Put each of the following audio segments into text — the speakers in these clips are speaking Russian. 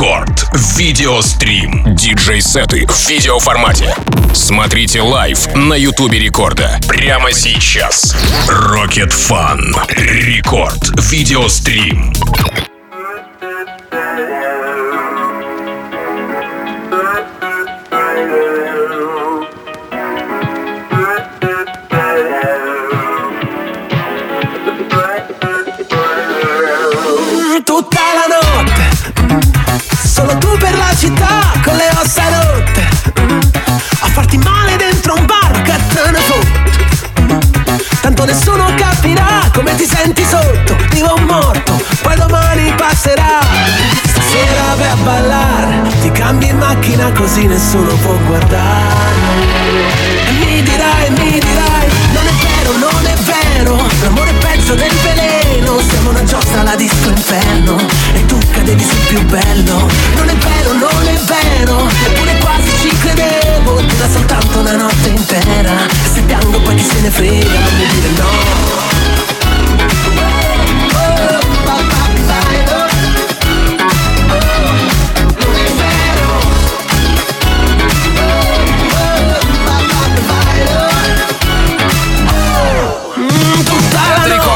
Рекорд. Видеострим. Диджей-сеты в видеоформате. Смотрите live на Ютубе Рекорда. Прямо сейчас. Rocket Fun. Рекорд. Видеострим. farti male dentro un bar che te Tanto nessuno capirà come ti senti sotto Vivo un morto, poi domani passerà. Stasera vai a ballare Ti cambi in macchina così nessuno può guardare. E mi dirai, mi dirai Non è vero, non è vero L'amore è pezzo del veleno. Siamo una giostra alla disco inferno E tu cadevi sul più bello. Non è vero, non è vero Eppure quasi ci credevo Dura soltanto una notte intera. Se piango poi chi se ne frega Non mi dire no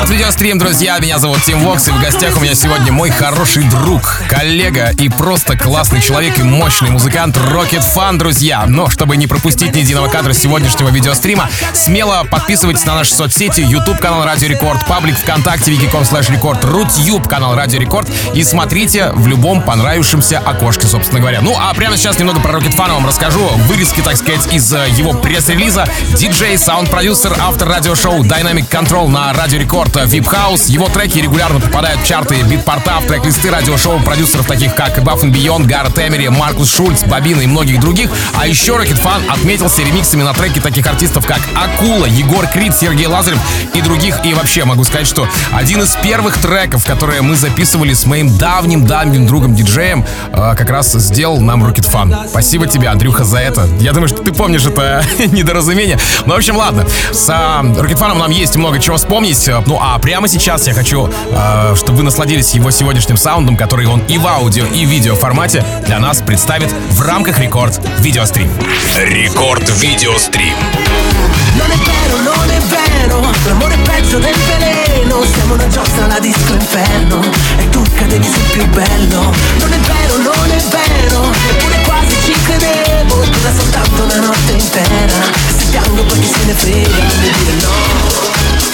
Видеострим, друзья, меня зовут Тим Вокс, и в гостях у меня сегодня мой хороший друг, коллега и просто классный человек и мощный музыкант Rocket Fun, друзья. Но чтобы не пропустить ни единого кадра сегодняшнего видеострима, смело подписывайтесь на наши соцсети, YouTube канал Радио Рекорд, паблик ВКонтакте, vk.com слэш Рекорд, Рутюб канал Радио Рекорд и смотрите в любом понравившемся окошке, собственно говоря. Ну а прямо сейчас немного про Rocket Fun вам расскажу. Вырезки, так сказать, из э, его пресс-релиза. Диджей, саунд-продюсер, автор радиошоу Dynamic Control на Радио Рекорд VIP House. Его треки регулярно попадают в чарты Beatport а, в трек-листы радиошоу продюсеров таких как Above & Beyond, Гарет Эмери, Маркус Шульц, Бабина и многих других. А еще Rocket Fun отметился ремиксами на треки таких артистов как Акула, Егор Крид, Сергей Лазарев и других. И вообще могу сказать, что один из первых треков, которые мы записывали с моим давним-давним другом-диджеем, э, как раз сделал нам Rocket Fan. Спасибо тебе, Андрюха, за это. Я думаю, что ты помнишь это недоразумение. Ну, в общем, ладно. С э, Rocket нам есть много чего вспомнить. Ну, а прямо сейчас я хочу, э, чтобы вы насладились его сегодняшним саундом, который он и в аудио, и в видео формате для нас представит в рамках Рекорд Видеострим. Рекорд Видеострим. Non è vero, non è vero, l'amore è peggio del veleno Siamo una giostra alla disco inferno E tu cadevi sul più bello Non è vero, non è vero, eppure quasi ci credevo Dura soltanto una notte intera Se piango poi chi se ne frega, mi dire no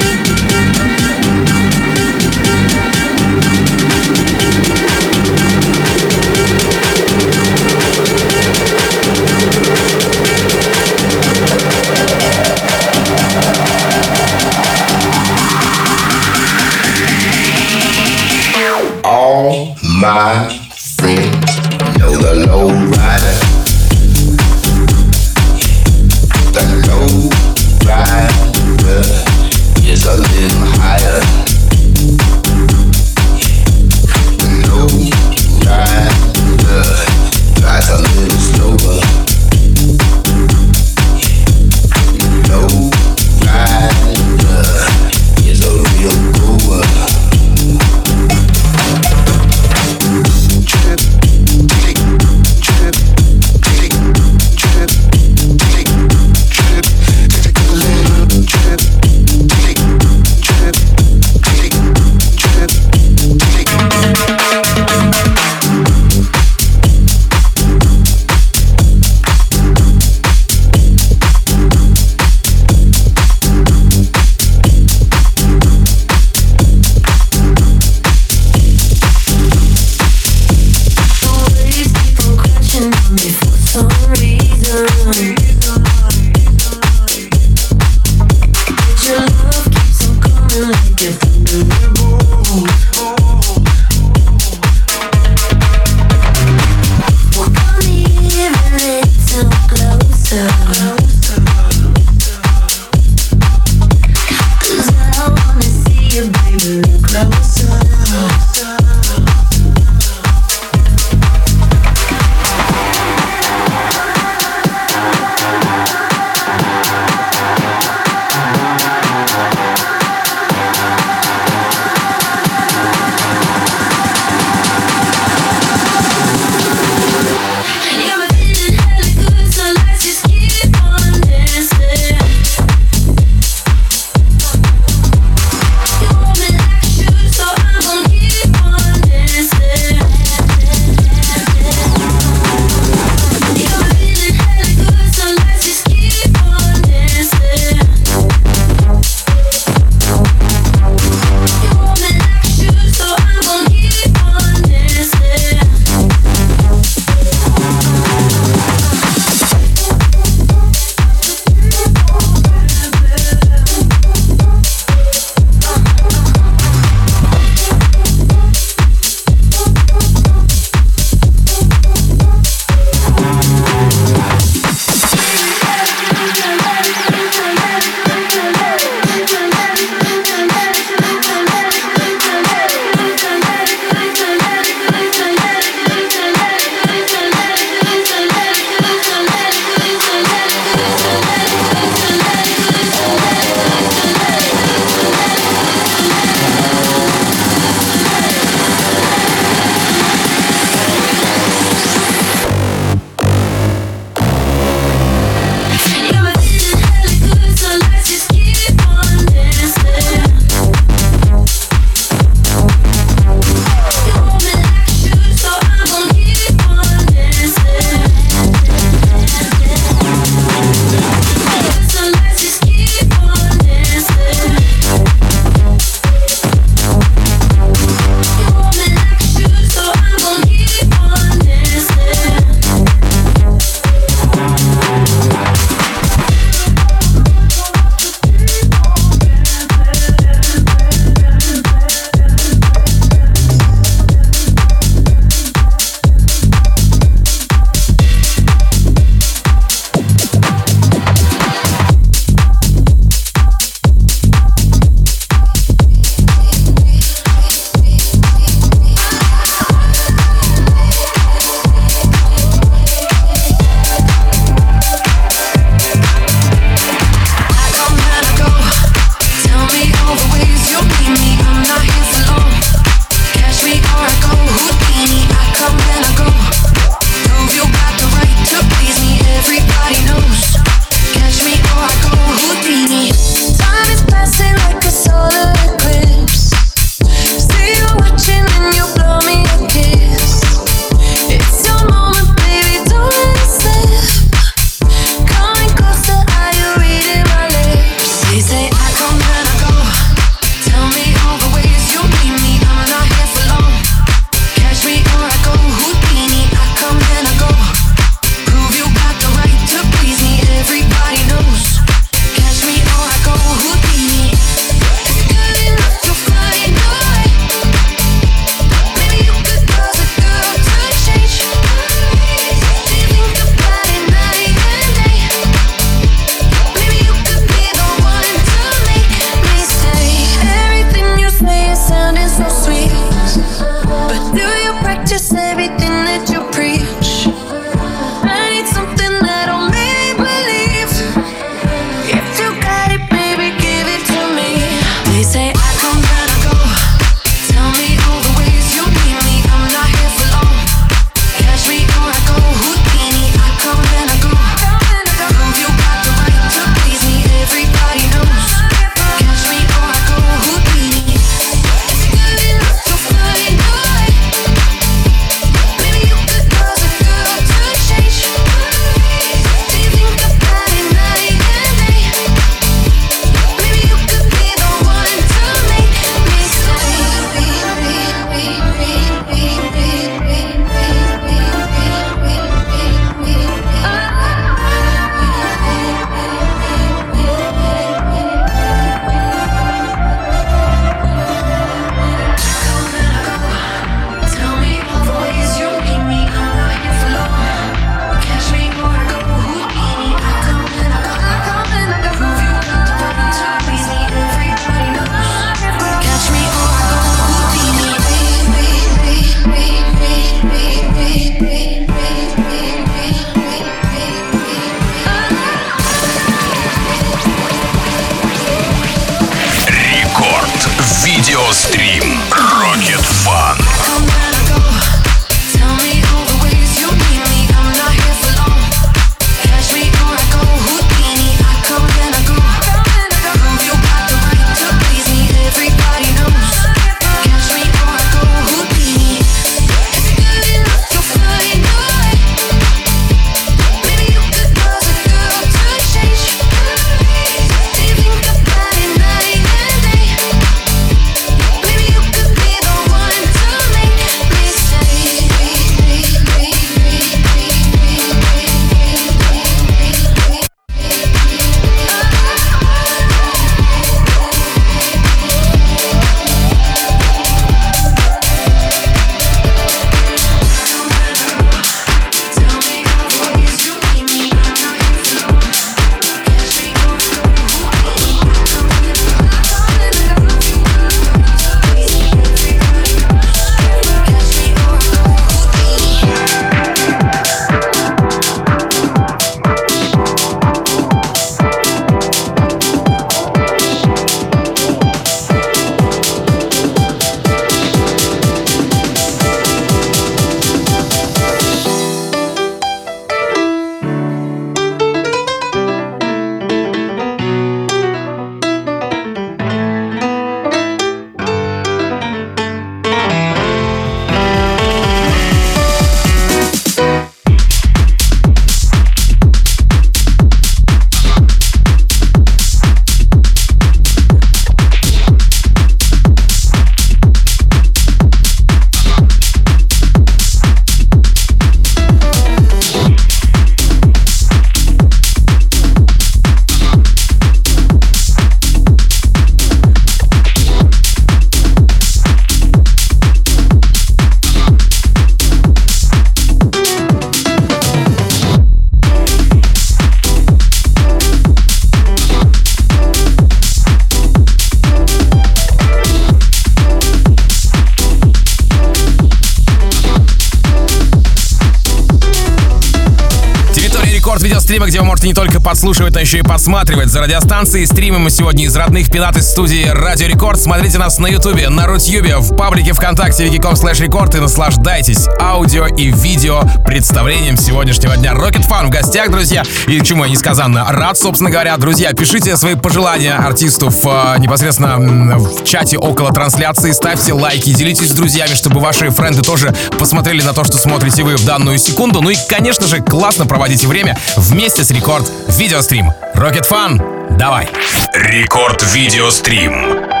подслушивать, но еще и подсматривать за радиостанцией. Стримим мы сегодня из родных пилат из студии Радио Рекорд. Смотрите нас на Ютубе, на Рутюбе, в паблике ВКонтакте wiki.com slash record и наслаждайтесь аудио и видео представлением сегодняшнего дня. Rocket Fun в гостях, друзья. И чему я несказанно рад, собственно говоря. Друзья, пишите свои пожелания артисту в, э, непосредственно в чате около трансляции. Ставьте лайки, делитесь с друзьями, чтобы ваши френды тоже посмотрели на то, что смотрите вы в данную секунду. Ну и, конечно же, классно проводите время вместе с Рекорд Видеострим. Rocket Fun, давай! Рекорд Видеострим.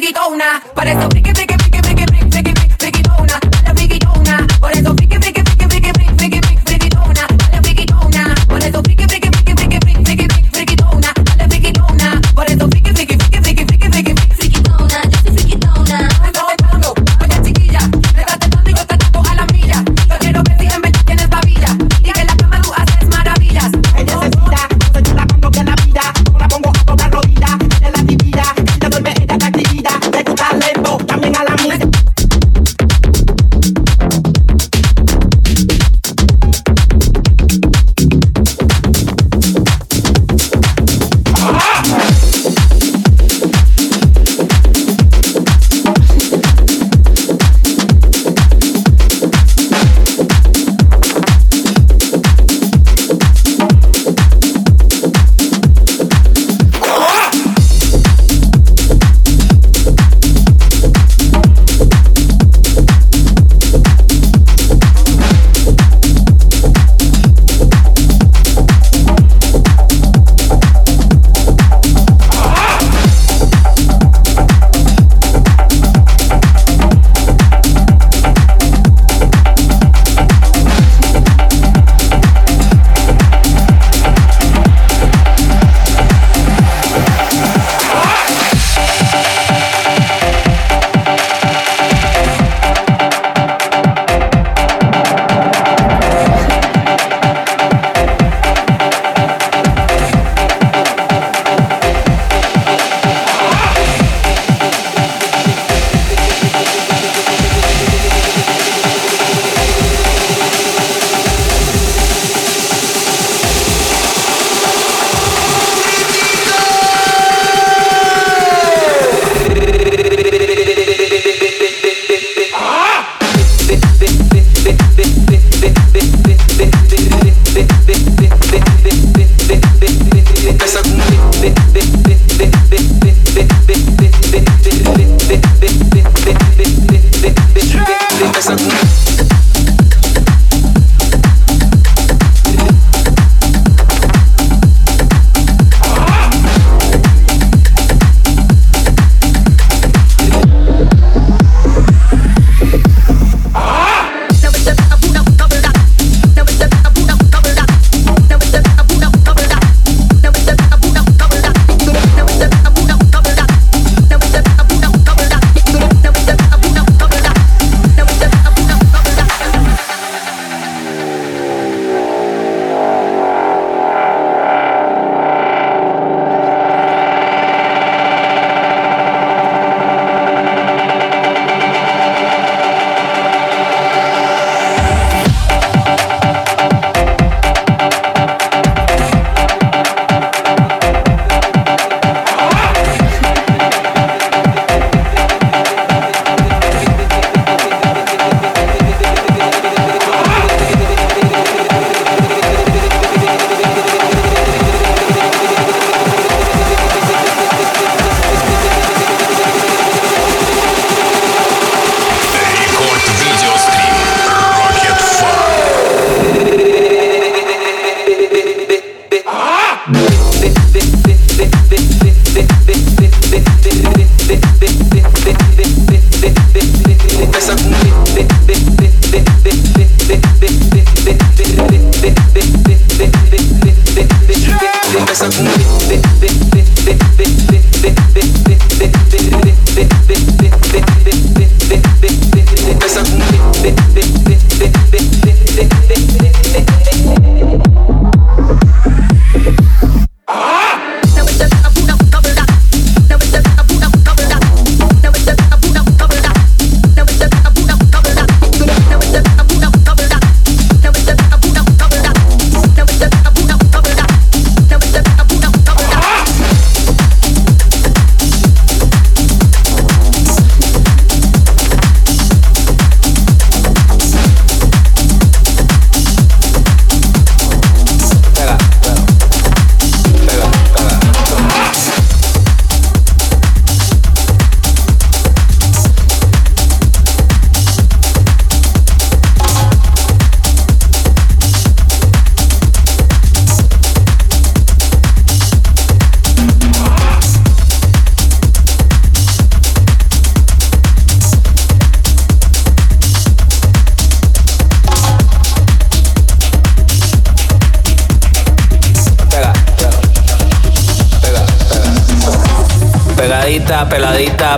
te una. Para eso, que te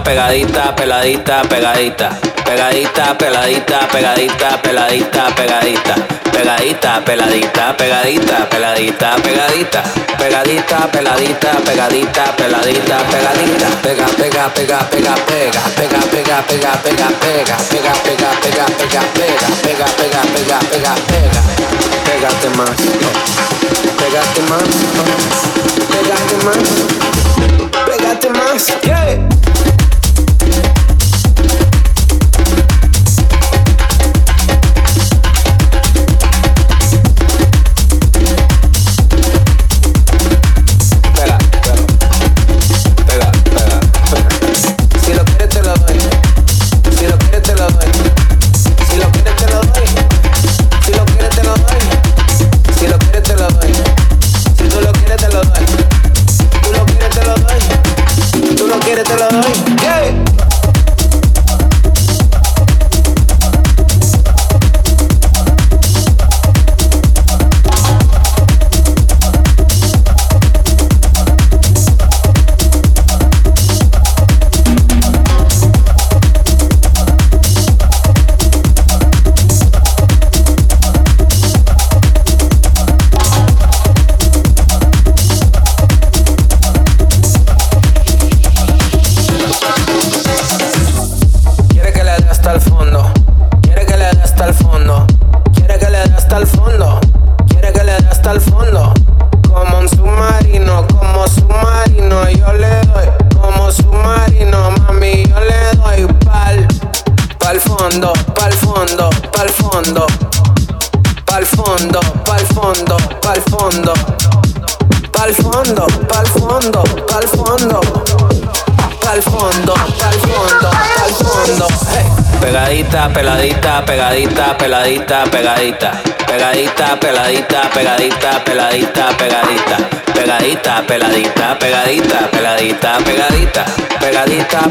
pegadita, peladita, pegadita. Pegadita, peladita, pegadita, peladita, pegadita. Pegadita, peladita, pegadita, peladita, pegadita. Pegadita, peladita, pegadita, peladita, pegadita. Pega, pega, pega, pega, pega. Pega, pega, pega, pega, pega. Pega, pega, pega, pega, pega. Pega, pega, pega, pega, pega. Pégate más. Pégate más.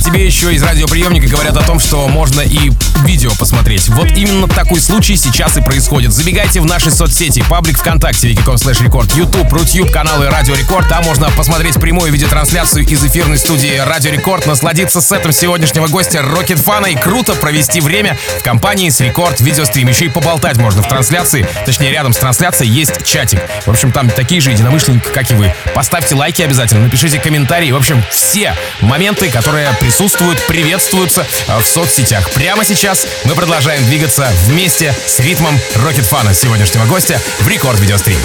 а тебе еще из радиоприемника говорят о том, что можно и видео посмотреть. Вот именно такой случай сейчас и происходит. Забегайте в наши соцсети, паблик ВКонтакте, vk.com слэш Record, YouTube, Рутюб, каналы Радио Рекорд. Там можно посмотреть прямую видеотрансляцию из эфирной студии Радио Рекорд, насладиться сетом сегодняшнего гостя Rocket Fun а и круто провести время в компании с Рекорд Видеострим. Еще и поболтать можно в трансляции, точнее рядом с трансляцией есть чатик. В общем, там такие же единомышленники, как и вы. Поставьте лайки обязательно, напишите комментарии. В общем, все моменты, которые присутствуют, приветствуются в соцсетях. Прямо сейчас мы продолжаем двигаться вместе с ритмом Рокет Фана сегодняшнего гостя в Рекорд Видеострим.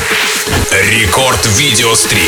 Рекорд Видеострим.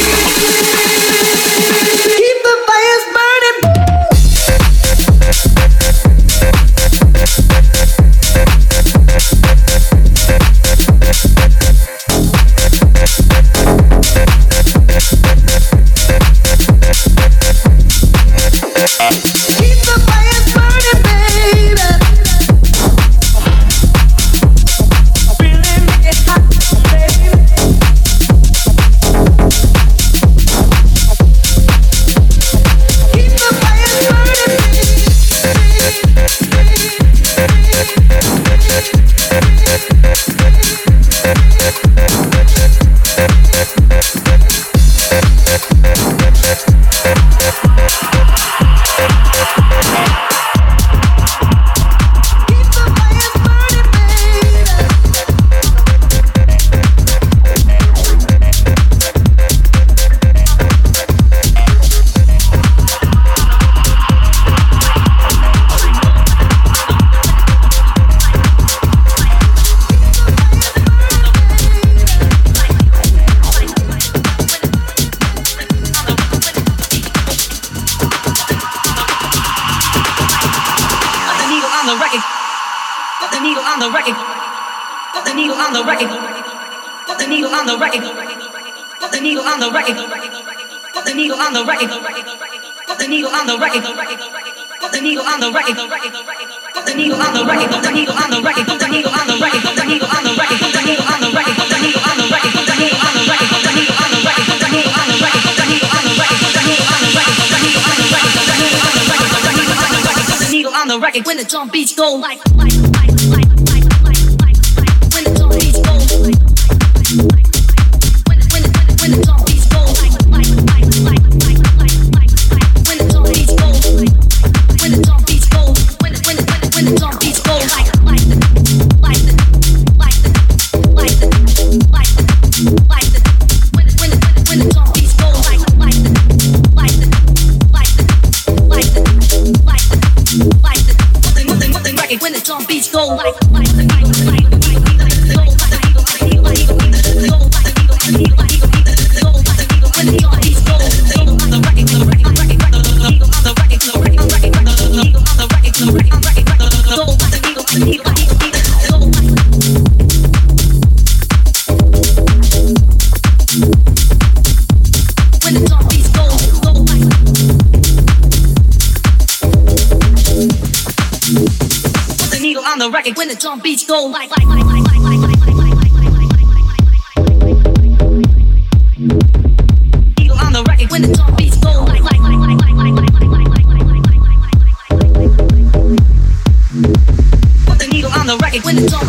the needle on the right, the needle on the right, the needle on the right, the needle on the right, the needle on the right, the needle on the right, the needle on the right, the needle on the right, the needle on the right, the needle on the right, the needle on the right, the needle on the right, the needle on the right, when the drum beats go like the record when the drum beats go like like like like like like like on the record when the drum beats go like like like like like like like like like like like like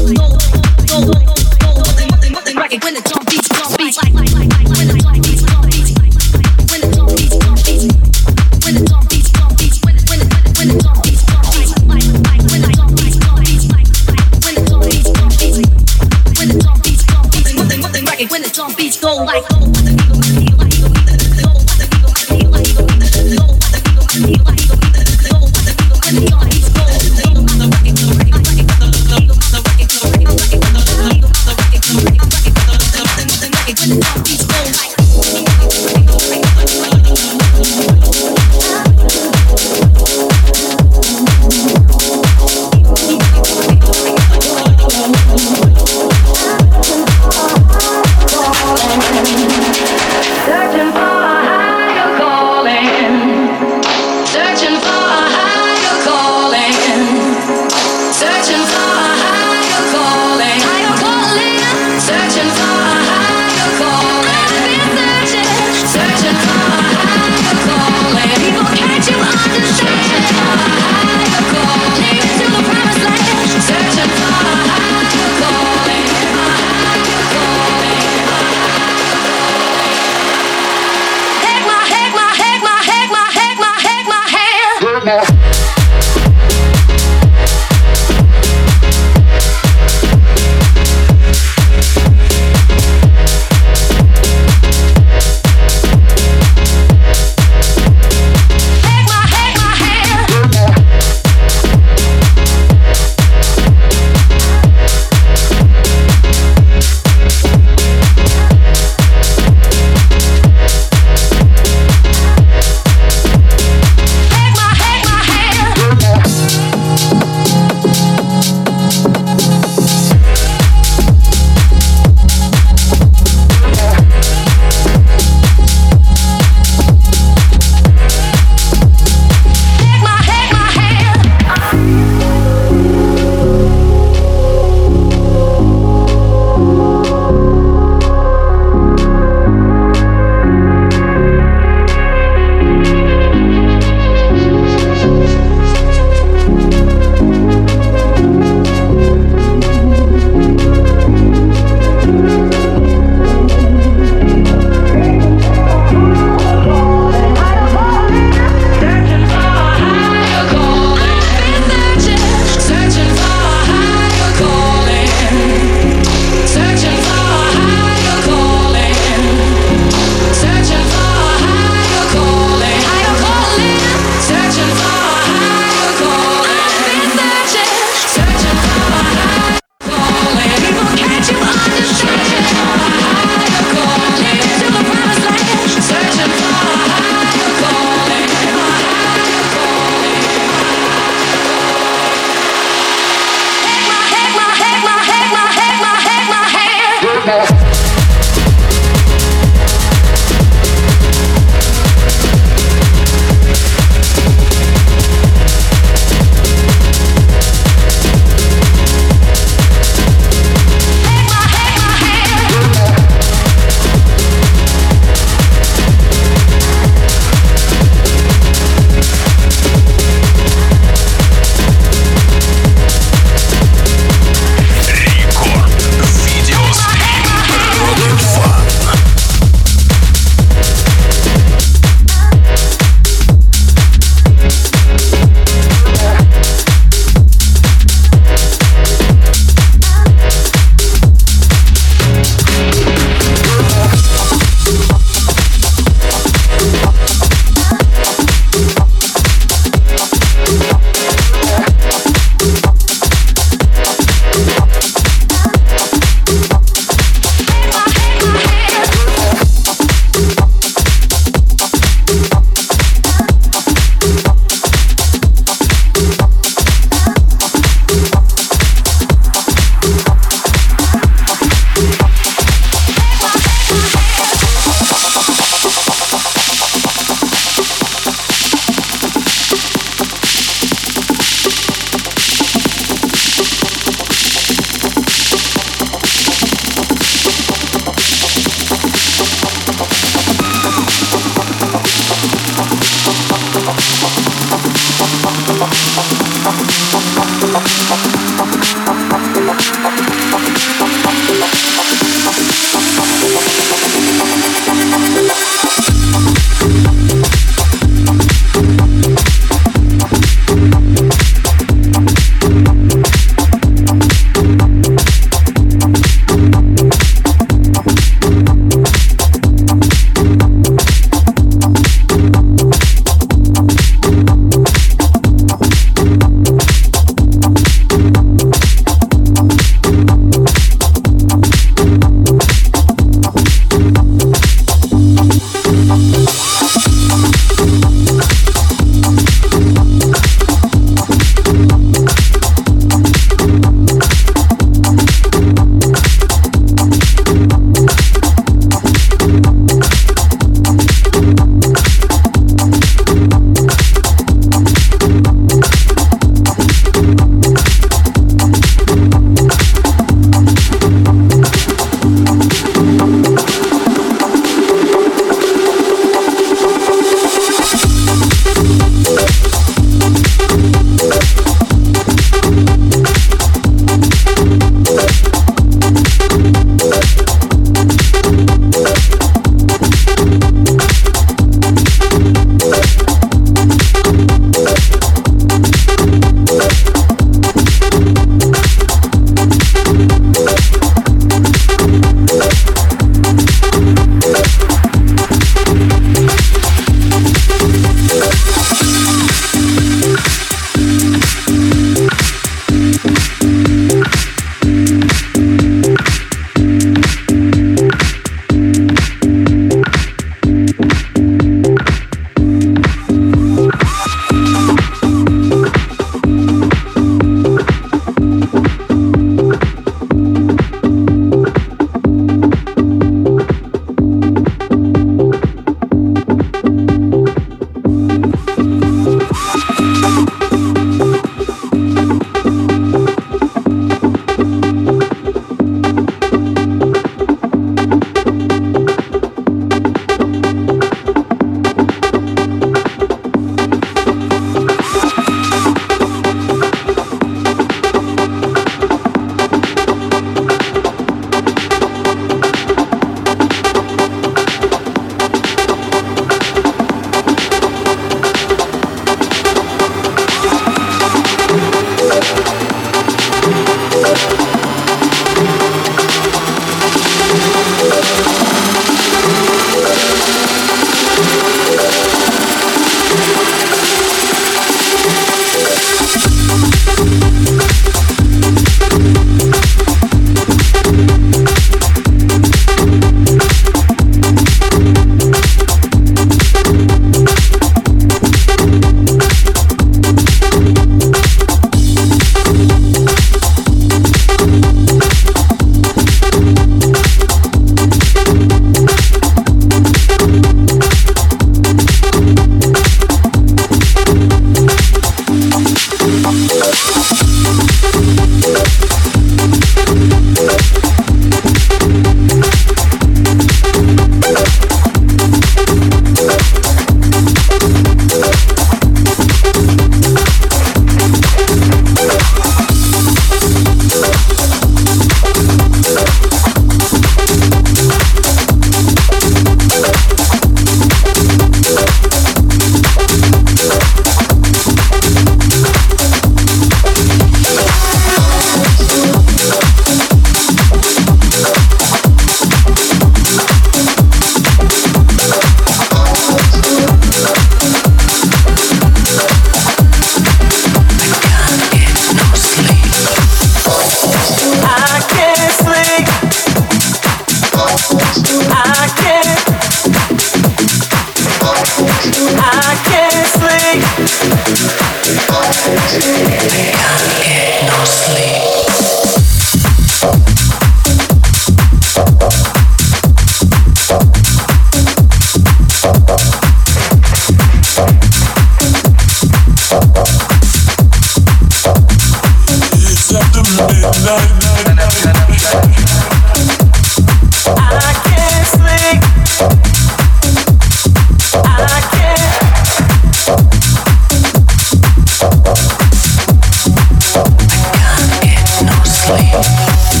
Fuck.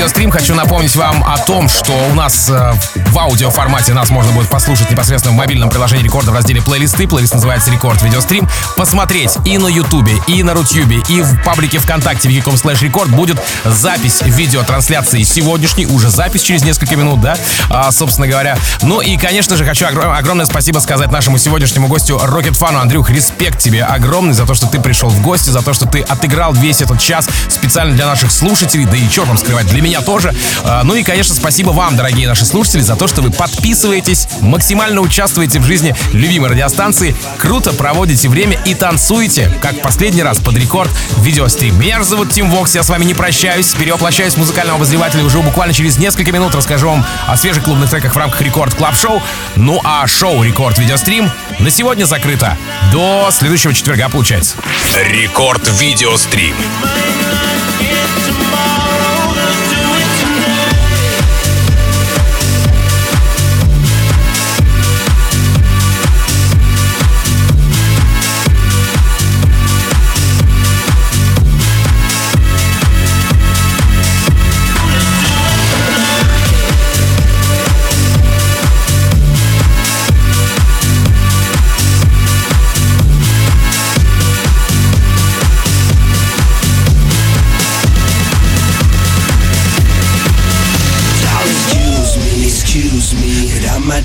Dios видеострим. Хочу напомнить вам о том, что у нас э, в аудио формате нас можно будет послушать непосредственно в мобильном приложении рекорда в разделе плейлисты. Плейлист называется Рекорд Видеострим. Посмотреть и на Ютубе, и на Рутюбе, и в паблике ВКонтакте wiki.com slash рекорд будет запись видеотрансляции сегодняшней, уже запись через несколько минут, да, а, собственно говоря. Ну и, конечно же, хочу огром- огромное спасибо сказать нашему сегодняшнему гостю Рокет Фану. Андрюх, респект тебе огромный за то, что ты пришел в гости, за то, что ты отыграл весь этот час специально для наших слушателей, да и что там скрывать, для меня тоже. А, ну и, конечно, спасибо вам, дорогие наши слушатели, за то, что вы подписываетесь, максимально участвуете в жизни любимой радиостанции, круто проводите время и танцуете, как последний раз под рекорд видеострим. Меня же зовут Тим Вокс, я с вами не прощаюсь, перевоплощаюсь музыкального обозревателя уже буквально через несколько минут расскажу вам о свежих клубных треках в рамках Record Club Show. Ну а шоу Рекорд Видеострим на сегодня закрыто. До следующего четверга получается. Рекорд Видеострим.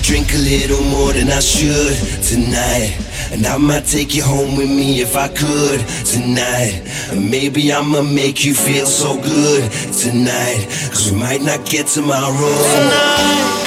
Drink a little more than I should tonight. And I might take you home with me if I could tonight. And maybe I'ma make you feel so good tonight. Cause we might not get tomorrow. Tonight.